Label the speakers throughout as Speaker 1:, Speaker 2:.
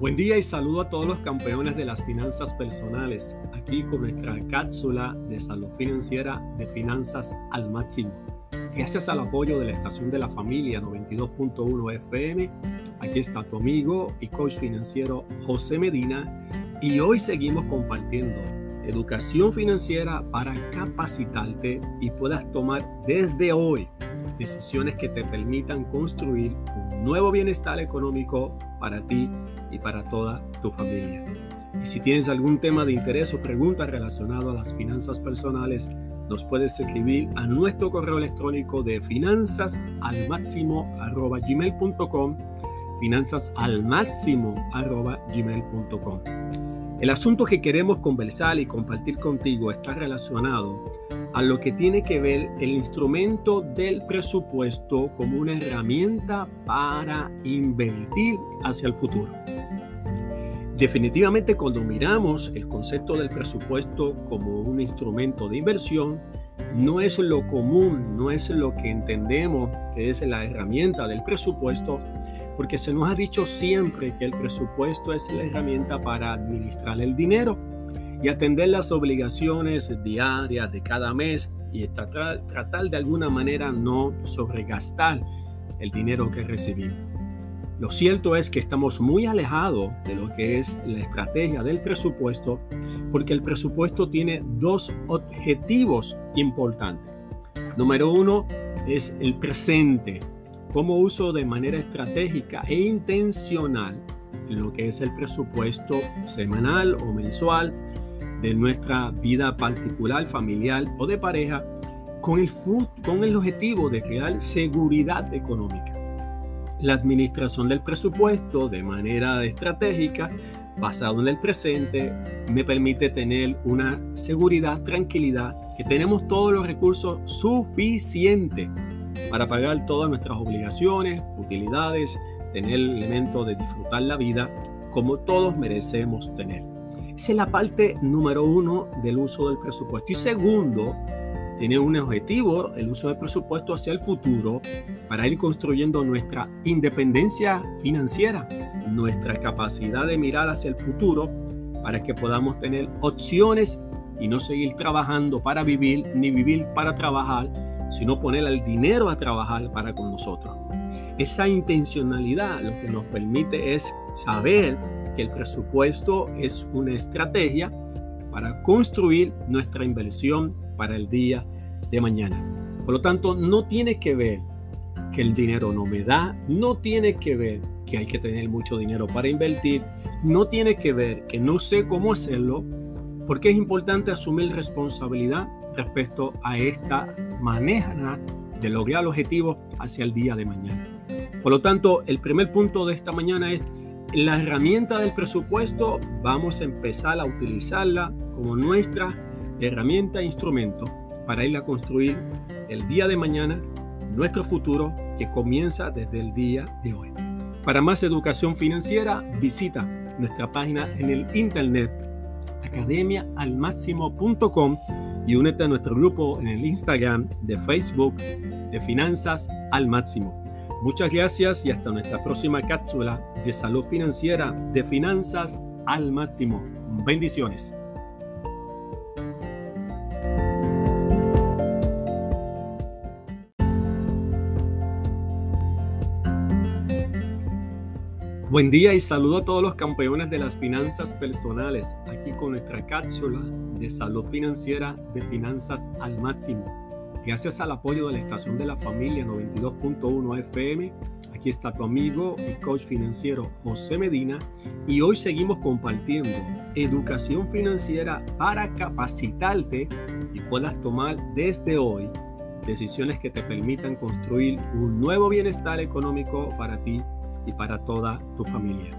Speaker 1: Buen día y saludo a todos los campeones de las finanzas personales, aquí con nuestra cápsula de salud financiera de finanzas al máximo. Gracias al apoyo de la estación de la familia 92.1 FM, aquí está tu amigo y coach financiero José Medina y hoy seguimos compartiendo educación financiera para capacitarte y puedas tomar desde hoy decisiones que te permitan construir un nuevo bienestar económico para ti y para toda tu familia. Y si tienes algún tema de interés o pregunta relacionado a las finanzas personales, nos puedes escribir a nuestro correo electrónico de finanzas al gmail.com finanzas gmail.com. El asunto que queremos conversar y compartir contigo está relacionado a lo que tiene que ver el instrumento del presupuesto como una herramienta para invertir hacia el futuro. Definitivamente cuando miramos el concepto del presupuesto como un instrumento de inversión, no es lo común, no es lo que entendemos que es la herramienta del presupuesto, porque se nos ha dicho siempre que el presupuesto es la herramienta para administrar el dinero y atender las obligaciones diarias de cada mes y tratar, de alguna manera no sobregastar el dinero que recibimos. Lo cierto es que estamos muy alejados de lo que es la estrategia del presupuesto porque el presupuesto tiene dos objetivos importantes. Número uno es el presente, cómo uso de manera estratégica e intencional lo que es el presupuesto semanal o mensual de nuestra vida particular, familiar o de pareja con el, con el objetivo de crear seguridad económica. La administración del presupuesto de manera estratégica, basado en el presente, me permite tener una seguridad, tranquilidad, que tenemos todos los recursos suficientes para pagar todas nuestras obligaciones, utilidades, tener el elemento de disfrutar la vida como todos merecemos tener. Esa es la parte número uno del uso del presupuesto. Y segundo, tiene un objetivo, el uso del presupuesto hacia el futuro, para ir construyendo nuestra independencia financiera, nuestra capacidad de mirar hacia el futuro, para que podamos tener opciones y no seguir trabajando para vivir, ni vivir para trabajar, sino poner el dinero a trabajar para con nosotros. Esa intencionalidad lo que nos permite es saber que el presupuesto es una estrategia para construir nuestra inversión para el día de mañana. Por lo tanto, no tiene que ver que el dinero no me da, no tiene que ver que hay que tener mucho dinero para invertir, no tiene que ver que no sé cómo hacerlo, porque es importante asumir responsabilidad respecto a esta manera de lograr el objetivo hacia el día de mañana. Por lo tanto, el primer punto de esta mañana es la herramienta del presupuesto, vamos a empezar a utilizarla como nuestra herramienta e instrumento para ir a construir el día de mañana, nuestro futuro que comienza desde el día de hoy. Para más educación financiera, visita nuestra página en el internet academiaalmáximo.com y únete a nuestro grupo en el Instagram de Facebook de Finanzas al Máximo. Muchas gracias y hasta nuestra próxima cápsula de salud financiera de Finanzas al Máximo. Bendiciones. Buen día y saludo a todos los campeones de las finanzas personales, aquí con nuestra cápsula de salud financiera de finanzas al máximo. Gracias al apoyo de la estación de la familia 92.1 FM, aquí está tu amigo y coach financiero José Medina. Y hoy seguimos compartiendo educación financiera para capacitarte y puedas tomar desde hoy decisiones que te permitan construir un nuevo bienestar económico para ti y para toda tu familia.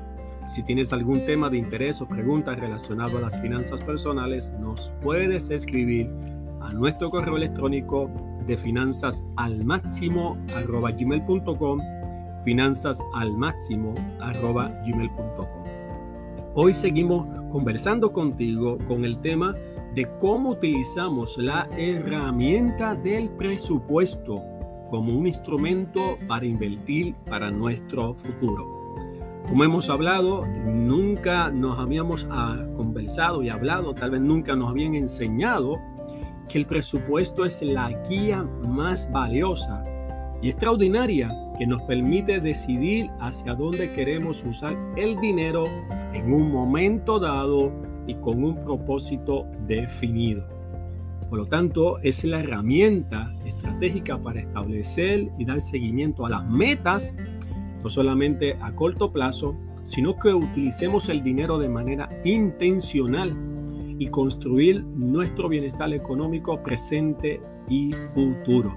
Speaker 1: Si tienes algún tema de interés o pregunta relacionado a las finanzas personales, nos puedes escribir a nuestro correo electrónico de finanzas al máximo arroba gmail.com finanzas al máximo arroba gmail.com Hoy seguimos conversando contigo con el tema de cómo utilizamos la herramienta del presupuesto como un instrumento para invertir para nuestro futuro. Como hemos hablado, nunca nos habíamos ah, conversado y hablado, tal vez nunca nos habían enseñado que el presupuesto es la guía más valiosa y extraordinaria que nos permite decidir hacia dónde queremos usar el dinero en un momento dado y con un propósito definido. Por lo tanto, es la herramienta estratégica para establecer y dar seguimiento a las metas, no solamente a corto plazo, sino que utilicemos el dinero de manera intencional y construir nuestro bienestar económico presente y futuro.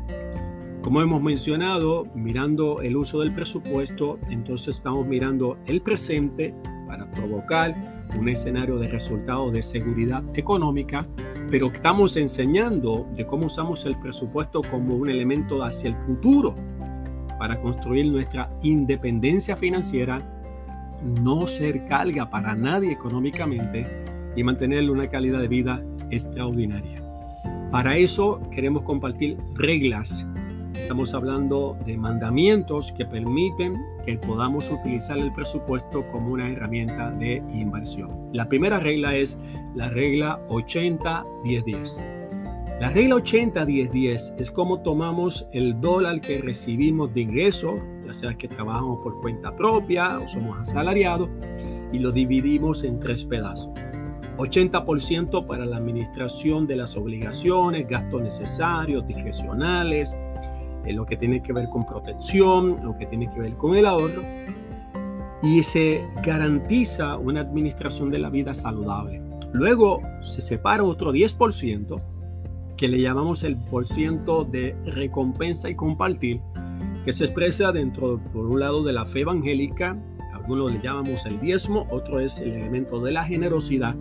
Speaker 1: Como hemos mencionado, mirando el uso del presupuesto, entonces estamos mirando el presente para provocar un escenario de resultados de seguridad económica, pero estamos enseñando de cómo usamos el presupuesto como un elemento hacia el futuro para construir nuestra independencia financiera, no ser carga para nadie económicamente y mantener una calidad de vida extraordinaria. Para eso queremos compartir reglas Estamos hablando de mandamientos que permiten que podamos utilizar el presupuesto como una herramienta de inversión. La primera regla es la regla 80-10-10. La regla 80-10-10 es cómo tomamos el dólar que recibimos de ingreso, ya sea que trabajamos por cuenta propia o somos asalariados, y lo dividimos en tres pedazos. 80% para la administración de las obligaciones, gastos necesarios, discrecionales, lo que tiene que ver con protección, lo que tiene que ver con el ahorro, y se garantiza una administración de la vida saludable. Luego se separa otro 10% que le llamamos el por ciento de recompensa y compartir, que se expresa dentro, por un lado, de la fe evangélica, algunos le llamamos el diezmo, otro es el elemento de la generosidad,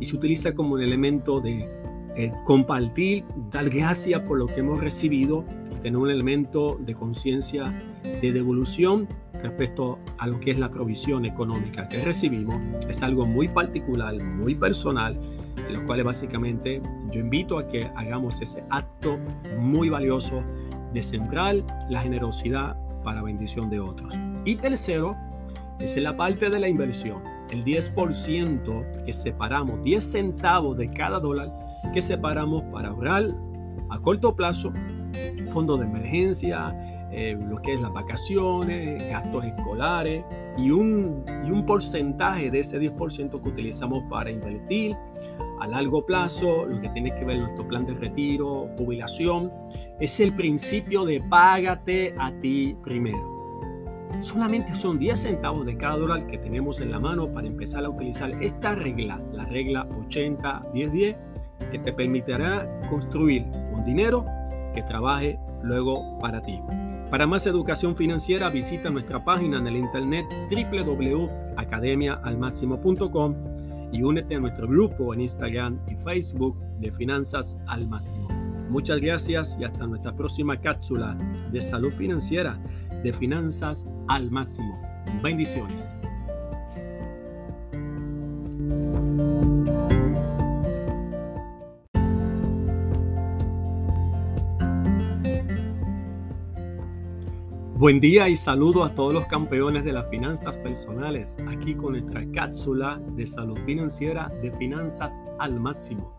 Speaker 1: y se utiliza como un elemento de eh, compartir, dar gracias por lo que hemos recibido tener un elemento de conciencia de devolución respecto a lo que es la provisión económica que recibimos. Es algo muy particular, muy personal, en lo cual básicamente yo invito a que hagamos ese acto muy valioso de sembrar la generosidad para bendición de otros. Y tercero, es la parte de la inversión, el 10% que separamos, 10 centavos de cada dólar que separamos para ahorrar a corto plazo fondo de emergencia, eh, lo que es las vacaciones, gastos escolares y un, y un porcentaje de ese 10% que utilizamos para invertir a largo plazo, lo que tiene que ver nuestro plan de retiro, jubilación, es el principio de págate a ti primero. Solamente son 10 centavos de cada dólar que tenemos en la mano para empezar a utilizar esta regla, la regla 80-10-10, que te permitirá construir un dinero que trabaje luego para ti. Para más educación financiera visita nuestra página en el internet www.academiaalmáximo.com y únete a nuestro grupo en Instagram y Facebook de Finanzas al Máximo. Muchas gracias y hasta nuestra próxima cápsula de salud financiera de Finanzas al Máximo. Bendiciones. Buen día y saludo a todos los campeones de las finanzas personales, aquí con nuestra cápsula de salud financiera de finanzas al máximo.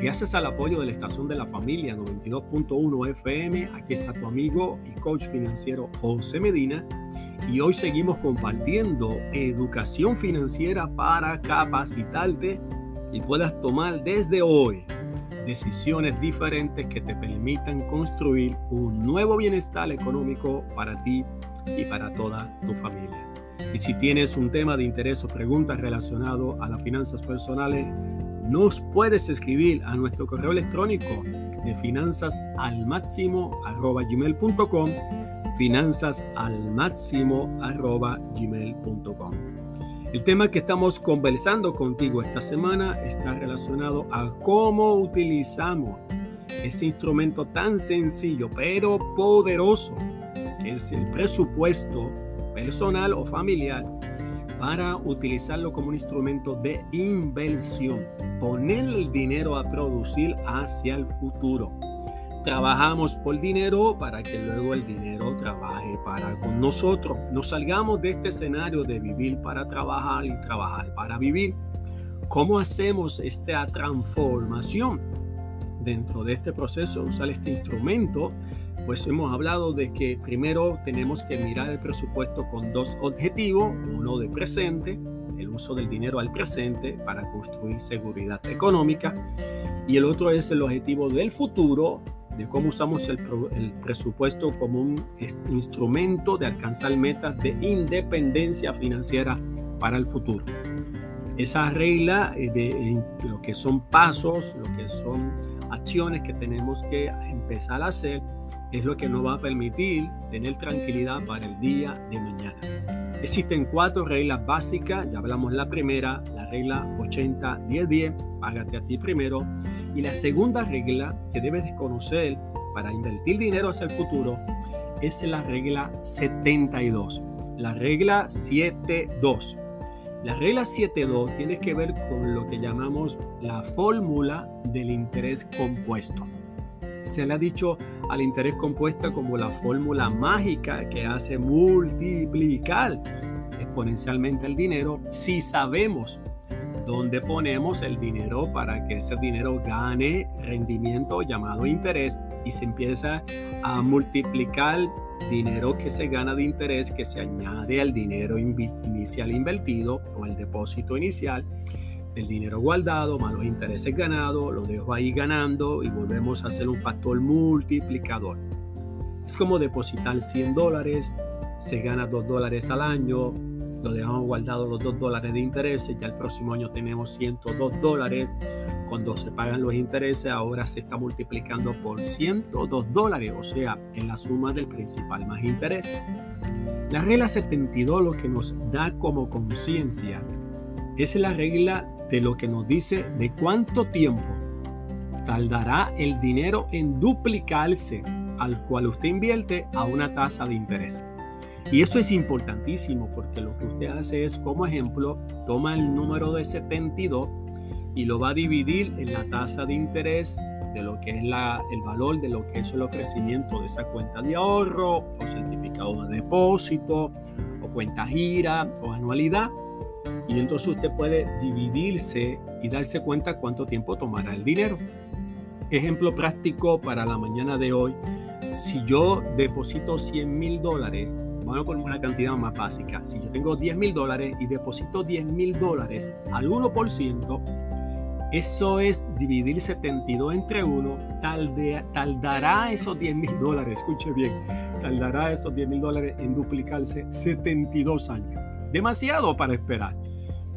Speaker 1: Gracias al apoyo de la estación de la familia 92.1 FM, aquí está tu amigo y coach financiero José Medina y hoy seguimos compartiendo educación financiera para capacitarte y puedas tomar desde hoy decisiones diferentes que te permitan construir un nuevo bienestar económico para ti y para toda tu familia. Y si tienes un tema de interés o preguntas relacionado a las finanzas personales, nos puedes escribir a nuestro correo electrónico de finanzas al máximo finanzas al máximo el tema que estamos conversando contigo esta semana está relacionado a cómo utilizamos ese instrumento tan sencillo pero poderoso que es el presupuesto personal o familiar para utilizarlo como un instrumento de inversión, poner el dinero a producir hacia el futuro. Trabajamos por dinero para que luego el dinero trabaje para con nosotros. Nos salgamos de este escenario de vivir para trabajar y trabajar para vivir. ¿Cómo hacemos esta transformación? Dentro de este proceso, usar este instrumento, pues hemos hablado de que primero tenemos que mirar el presupuesto con dos objetivos, uno de presente, el uso del dinero al presente para construir seguridad económica, y el otro es el objetivo del futuro, de cómo usamos el, presupuesto como un instrumento de alcanzar metas de independencia financiera para el futuro. Esa regla eh, de, lo que son pasos, lo que son acciones que tenemos que empezar a hacer, es lo que nos va a permitir tener tranquilidad para el día de mañana. Existen cuatro reglas básicas, ya hablamos la primera, la regla 80-10-10, págate a ti primero, y la segunda regla que debes de conocer para invertir dinero hacia el futuro es la regla 72. La regla 72. La regla 72 tiene que ver con lo que llamamos la fórmula del interés compuesto. Se le ha dicho al interés compuesto como la fórmula mágica que hace multiplicar exponencialmente el dinero si sabemos donde ponemos el dinero para que ese dinero gane rendimiento llamado interés y se empieza a multiplicar dinero que se gana de interés que se añade al dinero inicial invertido o al depósito inicial del dinero guardado más los intereses ganados, lo dejo ahí ganando y volvemos a hacer un factor multiplicador. Es como depositar 100 dólares, se gana 2 dólares al año, lo dejamos guardado los 2 dólares de intereses, ya el próximo año tenemos 102 dólares. Cuando se pagan los intereses, ahora se está multiplicando por 102 dólares, o sea, en la suma del principal más interés. La regla 72 lo que nos da como conciencia es la regla de lo que nos dice de cuánto tiempo tardará el dinero en duplicarse al cual usted invierte a una tasa de interés. Y esto es importantísimo porque lo que usted hace es, como ejemplo, toma el número de 72 y lo va a dividir en la tasa de interés de lo que es la, el valor de lo que es el ofrecimiento de esa cuenta de ahorro o certificado de depósito o cuenta gira o anualidad. Y entonces usted puede dividirse y darse cuenta cuánto tiempo tomará el dinero. Ejemplo práctico para la mañana de hoy. Si yo deposito 100 mil dólares vamos a poner una cantidad más básica. Si yo tengo 10 mil dólares y deposito 10 mil dólares al 1%, eso es dividir 72 entre 1, tardará esos 10 mil dólares, escuche bien, tardará esos 10 mil dólares en duplicarse 72 años. Demasiado para esperar.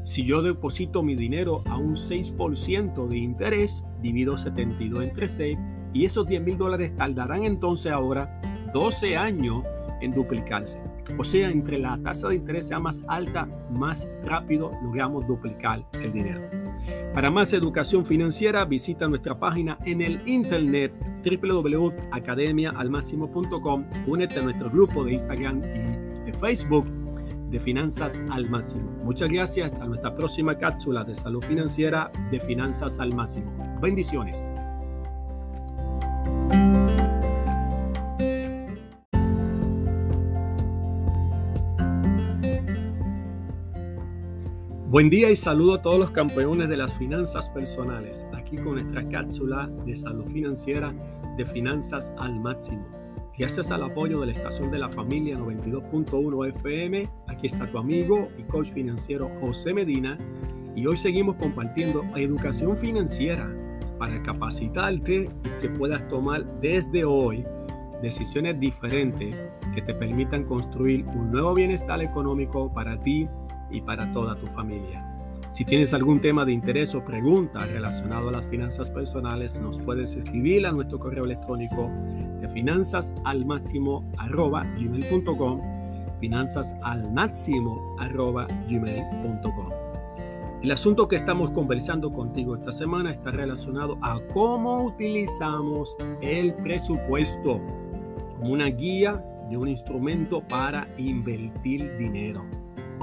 Speaker 1: Si yo deposito mi dinero a un 6% de interés, divido 72 entre 6 y esos 10 mil dólares tardarán entonces ahora 12 años en duplicarse. O sea, entre la tasa de interés sea más alta, más rápido logramos duplicar el dinero. Para más educación financiera, visita nuestra página en el internet www.academiaalmáximo.com. Únete a nuestro grupo de Instagram y de Facebook de Finanzas al Máximo. Muchas gracias. Hasta nuestra próxima cápsula de salud financiera de Finanzas al Máximo. Bendiciones. Buen día y saludo a todos los campeones de las finanzas personales, aquí con nuestra cápsula de salud financiera de finanzas al máximo. Gracias al apoyo de la estación de la familia 92.1 FM, aquí está tu amigo y coach financiero José Medina y hoy seguimos compartiendo educación financiera para capacitarte y que puedas tomar desde hoy decisiones diferentes que te permitan construir un nuevo bienestar económico para ti y para toda tu familia. Si tienes algún tema de interés o pregunta relacionado a las finanzas personales, nos puedes escribir a nuestro correo electrónico de finanzas al máximo arroba gmail.com finanzas al máximo arroba gmail.com El asunto que estamos conversando contigo esta semana está relacionado a cómo utilizamos el presupuesto como una guía de un instrumento para invertir dinero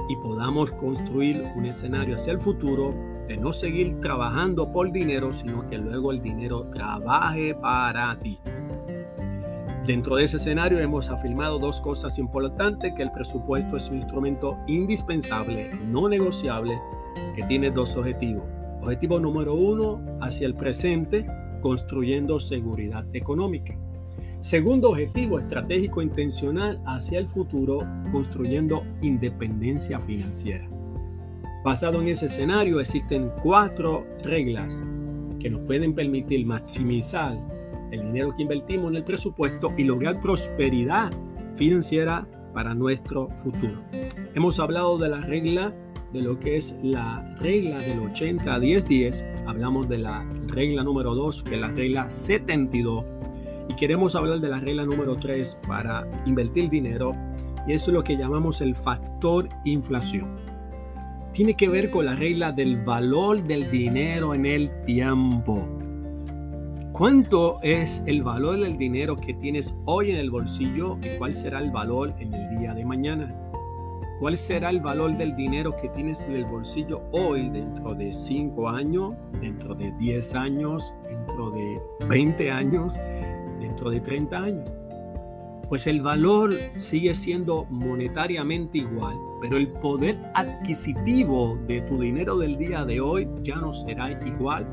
Speaker 1: y podamos construir un escenario hacia el futuro de no seguir trabajando por dinero, sino que luego el dinero trabaje para ti. Dentro de ese escenario hemos afirmado dos cosas importantes, que el presupuesto es un instrumento indispensable, no negociable, que tiene dos objetivos. Objetivo número uno, hacia el presente, construyendo seguridad económica. Segundo objetivo estratégico intencional hacia el futuro, construyendo independencia financiera. Basado en ese escenario existen cuatro reglas que nos pueden permitir maximizar el dinero que invertimos en el presupuesto y lograr prosperidad financiera para nuestro futuro. Hemos hablado de la regla de lo que es la regla del 80 10 10, hablamos de la regla número 2, que es la regla 72, y queremos hablar de la regla número 3 para invertir dinero, y eso es lo que llamamos el factor inflación. Tiene que ver con la regla del valor del dinero en el tiempo. ¿Cuánto es el valor del dinero que tienes hoy en el bolsillo y cuál será el valor en el día de mañana? ¿Cuál será el valor del dinero que tienes en el bolsillo hoy dentro de 5 años, dentro de 10 años, dentro de 20 años, dentro de 30 años? Pues el valor sigue siendo monetariamente igual, pero el poder adquisitivo de tu dinero del día de hoy ya no será igual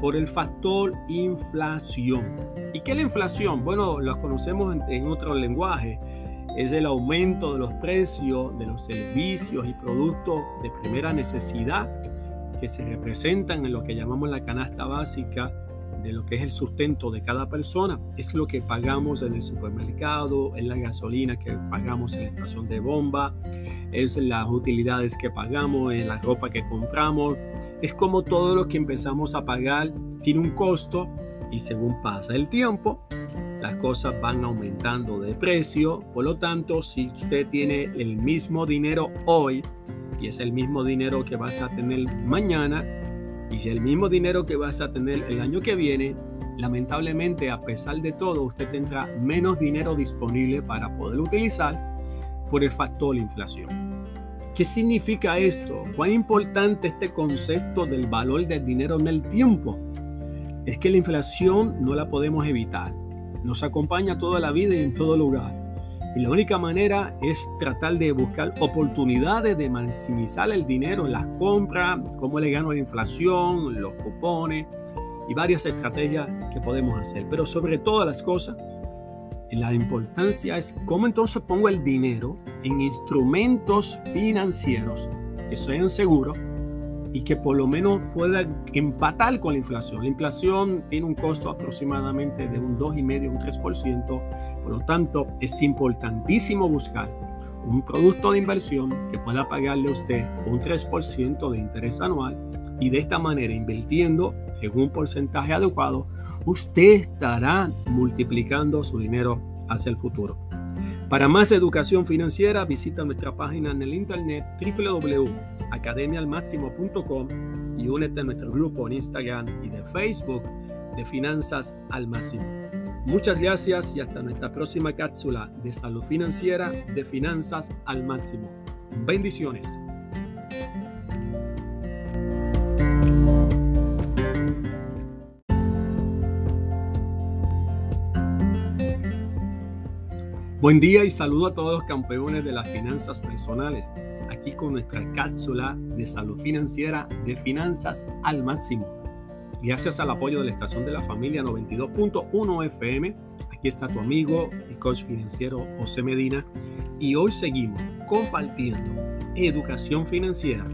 Speaker 1: por el factor inflación. ¿Y qué es la inflación? Bueno, lo conocemos en, otro lenguaje. Es el aumento de los precios de los servicios y productos de primera necesidad que se representan en lo que llamamos la canasta básica de lo que es el sustento de cada persona. Es lo que pagamos en el supermercado, es la gasolina que pagamos en la estación de bomba, es las utilidades que pagamos, en la ropa que compramos. Es como todo lo que empezamos a pagar tiene un costo y según pasa el tiempo, las cosas van aumentando de precio. Por lo tanto, si usted tiene el mismo dinero hoy y es el mismo dinero que vas a tener mañana, y si el mismo dinero que vas a tener el año que viene, lamentablemente a pesar de todo, usted tendrá menos dinero disponible para poder utilizar por el factor inflación. ¿Qué significa esto? ¿Cuán importante este concepto del valor del dinero en el tiempo? Es que la inflación no la podemos evitar. Nos acompaña toda la vida y en todo lugar. Y la única manera es tratar de buscar oportunidades de maximizar el dinero en las compras, cómo le gano la inflación, los cupones y varias estrategias que podemos hacer. Pero sobre todas las cosas, la importancia es cómo entonces pongo el dinero en instrumentos financieros que sean seguros y que por lo menos pueda empatar con la inflación. La inflación tiene un costo aproximadamente de un 2,5, un 3%, por lo tanto es importantísimo buscar un producto de inversión que pueda pagarle a usted un 3% de interés anual y de esta manera invirtiendo en un porcentaje adecuado, usted estará multiplicando su dinero hacia el futuro. Para más educación financiera, visita nuestra página en el internet www.academialmáximo.com y únete a nuestro grupo en Instagram y de Facebook de Finanzas al Máximo. Muchas gracias y hasta nuestra próxima cápsula de salud financiera de Finanzas al Máximo. Bendiciones. Buen día y saludo a todos los campeones de las finanzas personales, aquí con nuestra cápsula de salud financiera de finanzas al máximo. Gracias al apoyo de la estación de la familia 92.1 FM, aquí está tu amigo y coach financiero José Medina. Y hoy seguimos compartiendo educación financiera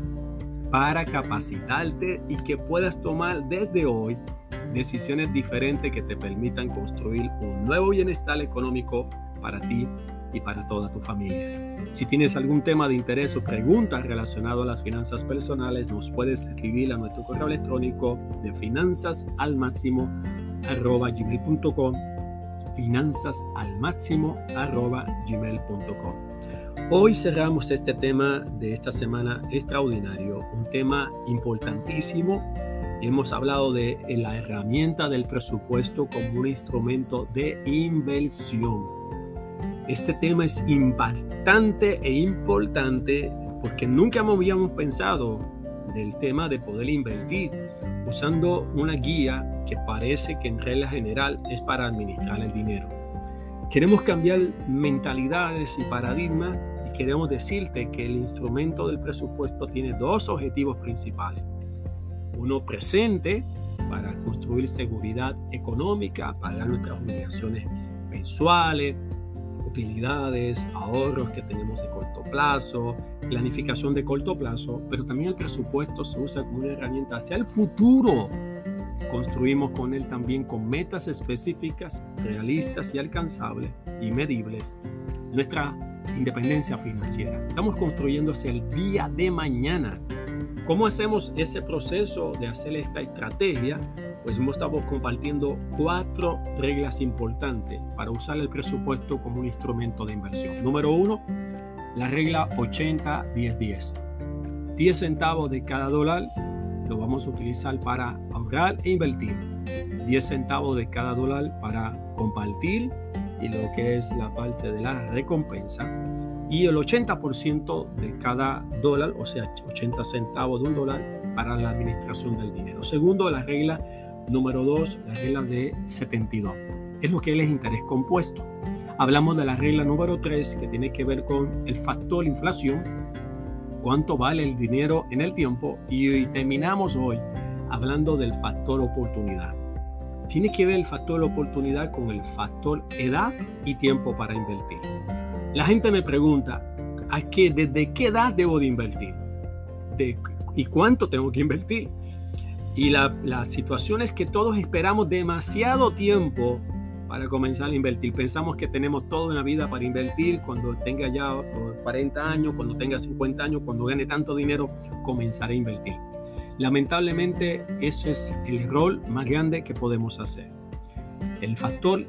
Speaker 1: para capacitarte y que puedas tomar desde hoy decisiones diferentes que te permitan construir un nuevo bienestar económico para ti y para toda tu familia. Si tienes algún tema de interés o preguntas relacionado a las finanzas personales, nos puedes escribir a nuestro correo electrónico de finanzas al máximo arroba gmail.com finanzas al máximo arroba gmail.com Hoy cerramos este tema de esta semana extraordinario, un tema importantísimo. Hemos hablado de la herramienta del presupuesto como un instrumento de inversión este tema es impactante e importante porque nunca habíamos pensado del tema de poder invertir usando una guía que parece que en regla general es para administrar el dinero. Queremos cambiar mentalidades y paradigmas y queremos decirte que el instrumento del presupuesto tiene dos objetivos principales. Uno presente para construir seguridad económica, pagar nuestras obligaciones mensuales, utilidades, ahorros que tenemos de corto plazo, planificación de corto plazo, pero también el presupuesto se usa como una herramienta hacia el futuro. Construimos con él también con metas específicas, realistas y alcanzables y medibles nuestra independencia financiera. Estamos construyendo hacia el día de mañana. ¿Cómo hacemos ese proceso de hacer esta estrategia? Pues estamos compartiendo cuatro reglas importantes para usar el presupuesto como un instrumento de inversión. Número uno, la regla 80-10-10. 10 centavos de cada dólar lo vamos a utilizar para ahorrar e invertir. 10 centavos de cada dólar para compartir y lo que es la parte de la recompensa. Y el 80% de cada dólar, o sea, 80 centavos de un dólar para la administración del dinero. Segundo, la regla Número 2, la regla de 72. Es lo que es interés compuesto. Hablamos de la regla número 3 que tiene que ver con el factor inflación, cuánto vale el dinero en el tiempo y terminamos hoy hablando del factor oportunidad. Tiene que ver el factor oportunidad con el factor edad y tiempo para invertir. La gente me pregunta, ¿a qué, ¿desde qué edad debo de invertir? ¿De, ¿Y cuánto tengo que invertir? Y la, situación es que todos esperamos demasiado tiempo para comenzar a invertir. Pensamos que tenemos toda una vida para invertir, cuando tenga ya 40 años, cuando tenga 50 años, cuando gane tanto dinero, comenzar a invertir. Lamentablemente, eso es el error más grande que podemos hacer. El factor,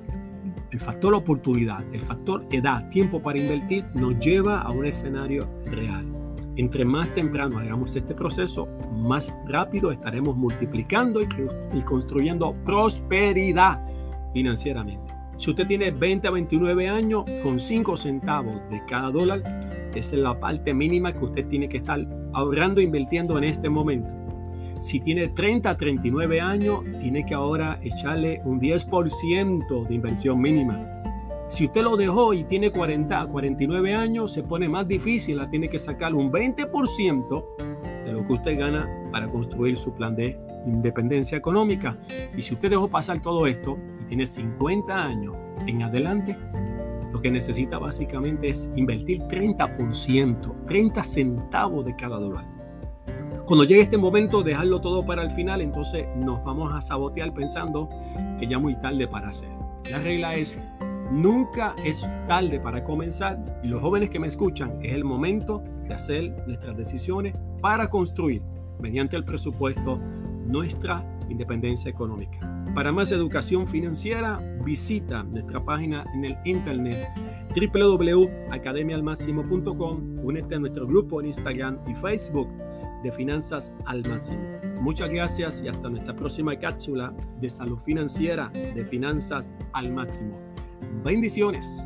Speaker 1: el factor oportunidad, el factor edad, tiempo para invertir, nos lleva a un escenario real. Entre más temprano hagamos este proceso, más rápido estaremos multiplicando y, construyendo prosperidad financieramente. Si usted tiene 20 a 29 años, con 5 centavos de cada dólar, es la parte mínima que usted tiene que estar ahorrando e invirtiendo en este momento. Si tiene 30 a 39 años, tiene que ahora echarle un 10% de inversión mínima si usted lo dejó y tiene 40, 49 años, se pone más difícil, la tiene que sacar un 20% de lo que usted gana para construir su plan de independencia económica. Y si usted dejó pasar todo esto y tiene 50 años en adelante, lo que necesita básicamente es invertir 30%, 30 centavos de cada dólar. Cuando llegue este momento, dejarlo todo para el final, entonces nos vamos a sabotear pensando que ya muy tarde para hacer. La regla es Nunca es tarde para comenzar y los jóvenes que me escuchan es el momento de hacer nuestras decisiones para construir mediante el presupuesto nuestra independencia económica. Para más educación financiera, visita nuestra página en el internet www.academialmáximo.com. Únete a nuestro grupo en Instagram y Facebook de Finanzas al Máximo. Muchas gracias y hasta nuestra próxima cápsula de salud financiera de Finanzas al Máximo. Bendiciones.